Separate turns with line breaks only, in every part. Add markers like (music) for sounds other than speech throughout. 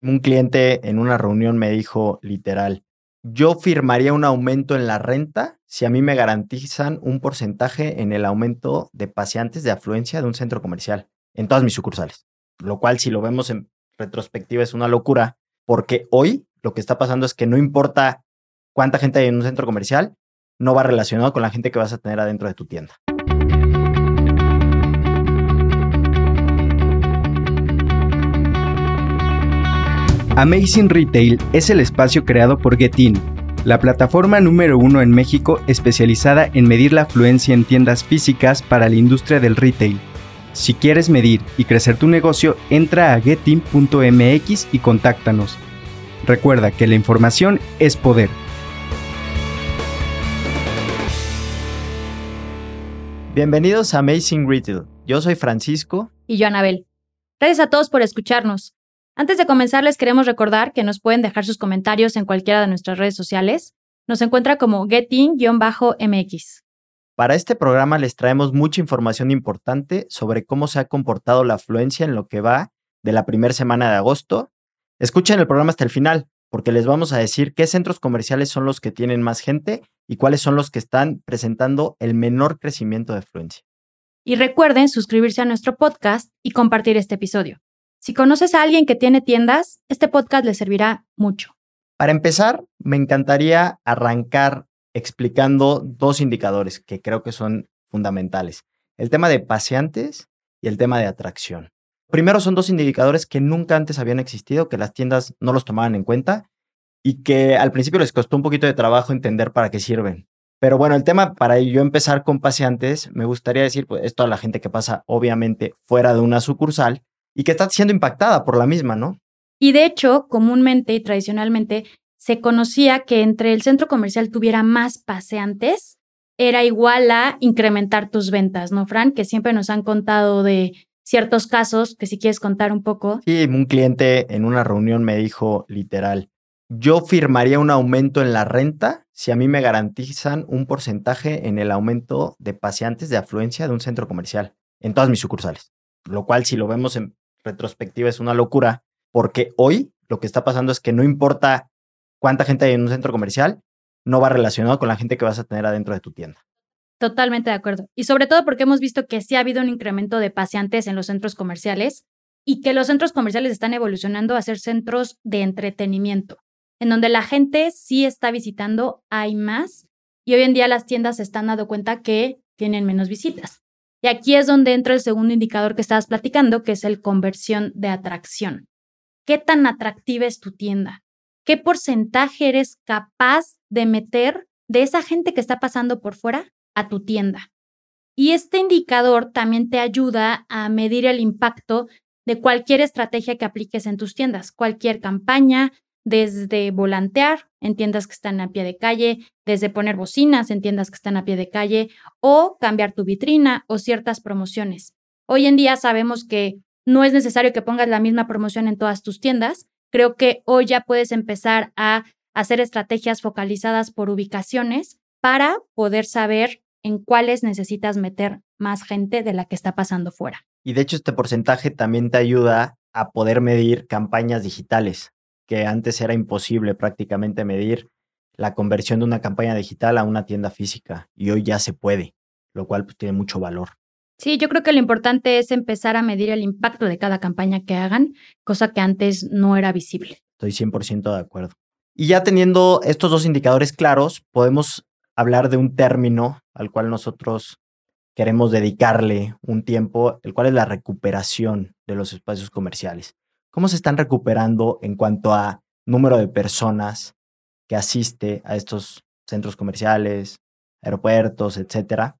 Un cliente en una reunión me dijo literal, yo firmaría un aumento en la renta si a mí me garantizan un porcentaje en el aumento de paseantes de afluencia de un centro comercial en todas mis sucursales. Lo cual, si lo vemos en retrospectiva, es una locura, porque hoy lo que está pasando es que no importa cuánta gente hay en un centro comercial, no va relacionado con la gente que vas a tener adentro de tu tienda.
Amazing Retail es el espacio creado por Getin, la plataforma número uno en México especializada en medir la afluencia en tiendas físicas para la industria del retail. Si quieres medir y crecer tu negocio, entra a getin.mx y contáctanos. Recuerda que la información es poder.
Bienvenidos a Amazing Retail. Yo soy Francisco.
Y yo, Anabel. Gracias a todos por escucharnos. Antes de comenzar, les queremos recordar que nos pueden dejar sus comentarios en cualquiera de nuestras redes sociales. Nos encuentra como getting-mx.
Para este programa les traemos mucha información importante sobre cómo se ha comportado la afluencia en lo que va de la primera semana de agosto. Escuchen el programa hasta el final, porque les vamos a decir qué centros comerciales son los que tienen más gente y cuáles son los que están presentando el menor crecimiento de afluencia.
Y recuerden suscribirse a nuestro podcast y compartir este episodio. Si conoces a alguien que tiene tiendas, este podcast le servirá mucho.
Para empezar, me encantaría arrancar explicando dos indicadores que creo que son fundamentales. El tema de paseantes y el tema de atracción. Primero son dos indicadores que nunca antes habían existido, que las tiendas no los tomaban en cuenta y que al principio les costó un poquito de trabajo entender para qué sirven. Pero bueno, el tema para yo empezar con paseantes, me gustaría decir, pues esto a la gente que pasa obviamente fuera de una sucursal y que está siendo impactada por la misma, ¿no?
Y de hecho, comúnmente y tradicionalmente se conocía que entre el centro comercial tuviera más paseantes, era igual a incrementar tus ventas, ¿no, Fran? Que siempre nos han contado de ciertos casos, que si quieres contar un poco.
Sí, un cliente en una reunión me dijo literal, yo firmaría un aumento en la renta si a mí me garantizan un porcentaje en el aumento de paseantes de afluencia de un centro comercial en todas mis sucursales. Lo cual, si lo vemos en retrospectiva es una locura, porque hoy lo que está pasando es que no importa cuánta gente hay en un centro comercial, no va relacionado con la gente que vas a tener adentro de tu tienda.
Totalmente de acuerdo. Y sobre todo porque hemos visto que sí ha habido un incremento de paseantes en los centros comerciales y que los centros comerciales están evolucionando a ser centros de entretenimiento, en donde la gente sí está visitando, hay más, y hoy en día las tiendas se están dando cuenta que tienen menos visitas. Y aquí es donde entra el segundo indicador que estabas platicando, que es el conversión de atracción. ¿Qué tan atractiva es tu tienda? ¿Qué porcentaje eres capaz de meter de esa gente que está pasando por fuera a tu tienda? Y este indicador también te ayuda a medir el impacto de cualquier estrategia que apliques en tus tiendas, cualquier campaña, desde volantear en tiendas que están a pie de calle, desde poner bocinas en tiendas que están a pie de calle o cambiar tu vitrina o ciertas promociones. Hoy en día sabemos que no es necesario que pongas la misma promoción en todas tus tiendas. Creo que hoy ya puedes empezar a hacer estrategias focalizadas por ubicaciones para poder saber en cuáles necesitas meter más gente de la que está pasando fuera.
Y de hecho este porcentaje también te ayuda a poder medir campañas digitales que antes era imposible prácticamente medir la conversión de una campaña digital a una tienda física y hoy ya se puede, lo cual pues, tiene mucho valor.
Sí, yo creo que lo importante es empezar a medir el impacto de cada campaña que hagan, cosa que antes no era visible.
Estoy 100% de acuerdo. Y ya teniendo estos dos indicadores claros, podemos hablar de un término al cual nosotros queremos dedicarle un tiempo, el cual es la recuperación de los espacios comerciales cómo se están recuperando en cuanto a número de personas que asiste a estos centros comerciales, aeropuertos, etcétera.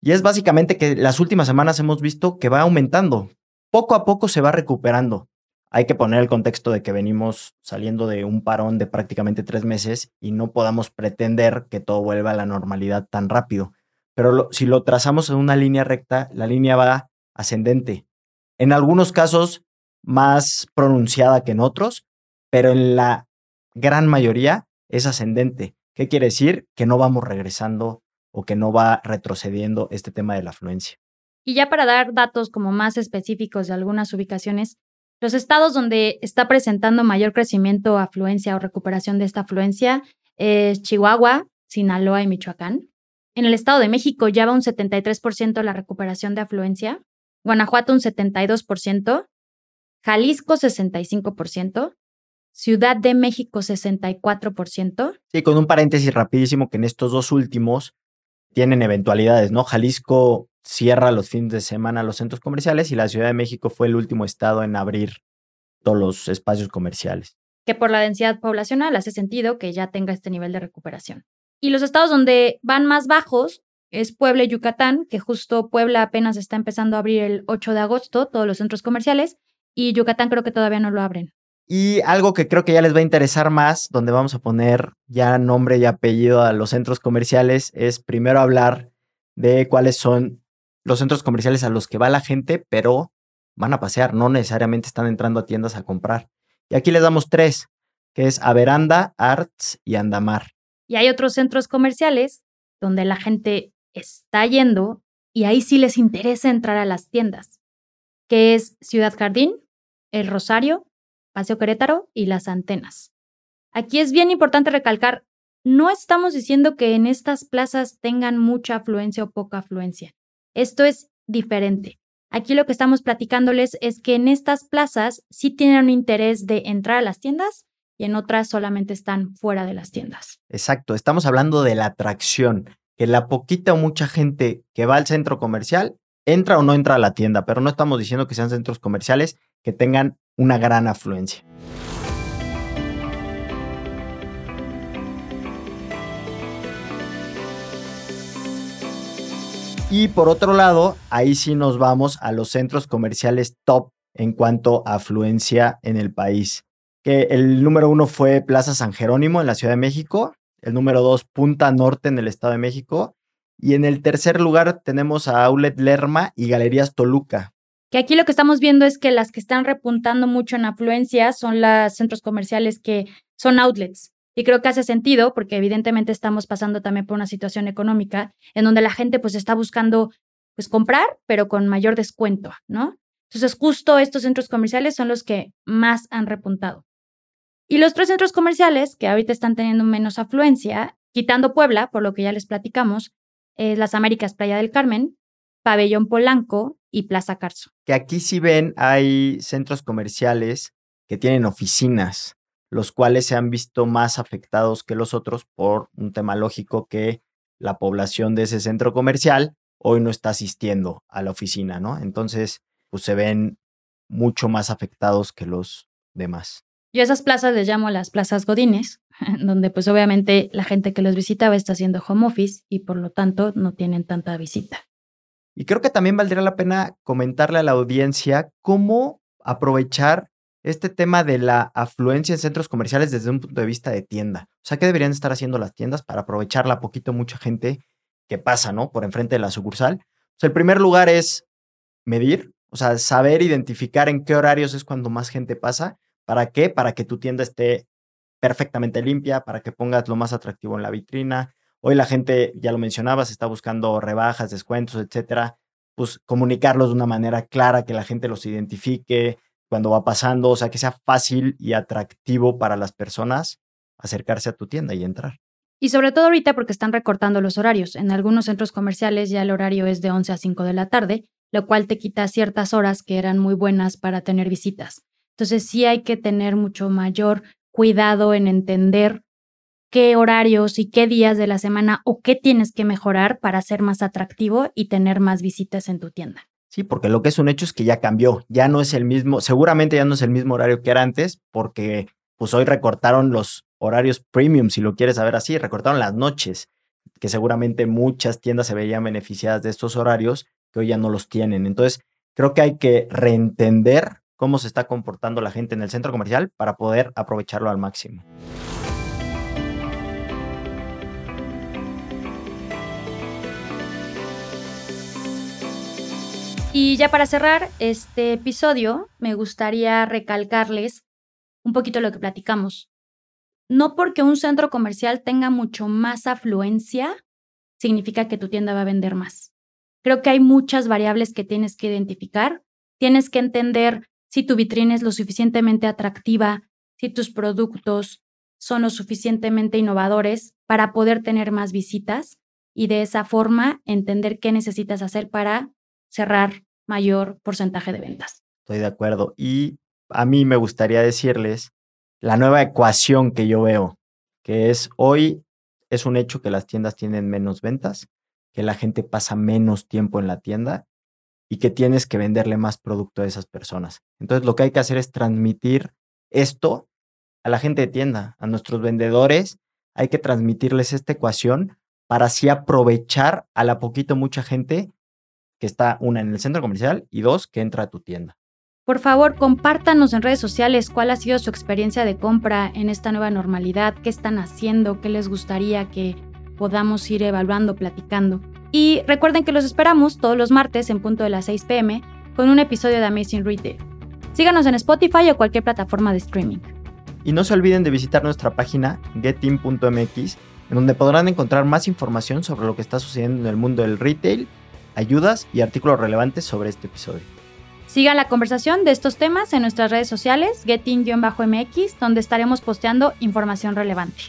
Y es básicamente que las últimas semanas hemos visto que va aumentando. Poco a poco se va recuperando. Hay que poner el contexto de que venimos saliendo de un parón de prácticamente tres meses y no podamos pretender que todo vuelva a la normalidad tan rápido. Pero si lo trazamos en una línea recta, la línea va ascendente. En algunos casos más pronunciada que en otros, pero en la gran mayoría es ascendente. ¿Qué quiere decir? Que no vamos regresando o que no va retrocediendo este tema de la afluencia.
Y ya para dar datos como más específicos de algunas ubicaciones, Los estados donde está presentando mayor crecimiento, afluencia o recuperación de esta afluencia es Chihuahua, Sinaloa y Michoacán. En el Estado de México ya va un 73% la recuperación de afluencia, Guanajuato un 72%, Jalisco 65%, Ciudad de México 64%.
Sí, con un paréntesis rapidísimo que en estos dos últimos tienen eventualidades, ¿no? Jalisco cierra los fines de semana los centros comerciales y la Ciudad de México fue el último estado en abrir todos los espacios comerciales.
Que por la densidad poblacional hace sentido que ya tenga este nivel de recuperación. Y los estados donde van más bajos es Puebla y Yucatán, que justo Puebla apenas está empezando a abrir el 8 de agosto todos los centros comerciales y Yucatán creo que todavía no lo abren.
Y algo que creo que ya les va a interesar más, donde vamos a poner ya nombre y apellido a los centros comerciales, es primero hablar de cuáles son los centros comerciales a los que va la gente, pero van a pasear, no necesariamente están entrando a tiendas a comprar. Y aquí les damos tres, que es Averanda, Arts y Andamar.
Y hay otros centros comerciales donde la gente está yendo y ahí sí les interesa entrar a las tiendas, que es Ciudad Jardín, El Rosario, Paseo Querétaro y Las Antenas. Aquí es bien importante recalcar, no estamos diciendo que en estas plazas tengan mucha afluencia o poca afluencia. Esto es diferente. Aquí lo que estamos platicándoles es que en estas plazas sí tienen un interés de entrar a las tiendas y en otras solamente están fuera de las tiendas.
Exacto, estamos hablando de la atracción, que la poquita o mucha gente que va al centro comercial entra o no entra a la tienda, pero no estamos diciendo que sean centros comerciales que tengan una gran afluencia. Y por otro lado, ahí sí nos vamos a los centros comerciales top en cuanto a afluencia en el país. Que el número uno fue Plaza San Jerónimo en la Ciudad de México, el número dos Punta Norte en el Estado de México, y en el tercer lugar tenemos a Outlet Lerma y Galerías Toluca.
Que aquí lo que estamos viendo es que las que están repuntando mucho en afluencia son los centros comerciales que son outlets. Y creo que hace sentido porque evidentemente estamos pasando también por una situación económica en donde la gente pues está buscando pues comprar, pero con mayor descuento, ¿no? Entonces justo estos centros comerciales son los que más han repuntado. Y los tres centros comerciales que ahorita están teniendo menos afluencia, quitando Puebla, por lo que ya les platicamos, es Las Américas Playa del Carmen, Pabellón Polanco y Plaza Carso.
Que aquí si ven hay centros comerciales que tienen oficinas los cuales se han visto más afectados que los otros por un tema lógico que la población de ese centro comercial hoy no está asistiendo a la oficina, ¿no? Entonces, pues se ven mucho más afectados que los demás.
Yo a esas plazas les llamo las plazas godines, (laughs) donde pues obviamente la gente que los visitaba está haciendo home office y por lo tanto no tienen tanta visita.
Y creo que también valdría la pena comentarle a la audiencia cómo aprovechar este tema de la afluencia en centros comerciales desde un punto de vista de tienda. O sea, ¿qué deberían estar haciendo las tiendas para aprovecharla poquito mucha gente que pasa, ¿no? Por enfrente de la sucursal. sea, el primer lugar es medir, o sea, saber identificar en qué horarios es cuando más gente pasa. ¿Para qué? Para que tu tienda esté perfectamente limpia, para que pongas lo más atractivo en la vitrina. Hoy la gente, ya lo mencionabas, está buscando rebajas, descuentos, etcétera. Pues comunicarlos de una manera clara, que la gente los identifique, cuando va pasando, o sea, que sea fácil y atractivo para las personas acercarse a tu tienda y entrar.
Y sobre todo ahorita porque están recortando los horarios. En algunos centros comerciales ya el horario es de 11 a 5 de la tarde, lo cual te quita ciertas horas que eran muy buenas para tener visitas. Entonces sí hay que tener mucho mayor cuidado en entender qué horarios y qué días de la semana o qué tienes que mejorar para ser más atractivo y tener más visitas en tu tienda.
Sí, porque lo que es un hecho es que ya cambió, ya no es el mismo, seguramente ya no es el mismo horario que era antes, porque pues hoy recortaron los horarios premium, si lo quieres saber así, recortaron las noches, que seguramente muchas tiendas se veían beneficiadas de estos horarios que hoy ya no los tienen. Entonces, creo que hay que reentender cómo se está comportando la gente en el centro comercial para poder aprovecharlo al máximo.
Y ya para cerrar este episodio, me gustaría recalcarles un poquito lo que platicamos. No porque un centro comercial tenga mucho más afluencia, significa que tu tienda va a vender más. Creo que hay muchas variables que tienes que identificar. Tienes que entender si tu vitrina es lo suficientemente atractiva, si tus productos son lo suficientemente innovadores para poder tener más visitas y de esa forma entender qué necesitas hacer para cerrar mayor porcentaje de ventas.
Estoy de acuerdo. Y a mí me gustaría decirles la nueva ecuación que yo veo, que es hoy es un hecho que las tiendas tienen menos ventas, que la gente pasa menos tiempo en la tienda y que tienes que venderle más producto a esas personas. Entonces lo que hay que hacer es transmitir esto a la gente de tienda, a nuestros vendedores, hay que transmitirles esta ecuación para así aprovechar a la poquito mucha gente que está una en el centro comercial y dos que entra a tu tienda.
Por favor, compártanos en redes sociales cuál ha sido su experiencia de compra en esta nueva normalidad, qué están haciendo, qué les gustaría que podamos ir evaluando, platicando. Y recuerden que los esperamos todos los martes en punto de las 6 pm con un episodio de Amazing Retail. Síganos en Spotify o cualquier plataforma de streaming.
Y no se olviden de visitar nuestra página getin.mx, en donde podrán encontrar más información sobre lo que está sucediendo en el mundo del retail, ayudas y artículos relevantes sobre este episodio.
Sigan la conversación de estos temas en nuestras redes sociales, getin-mx, donde estaremos posteando información relevante.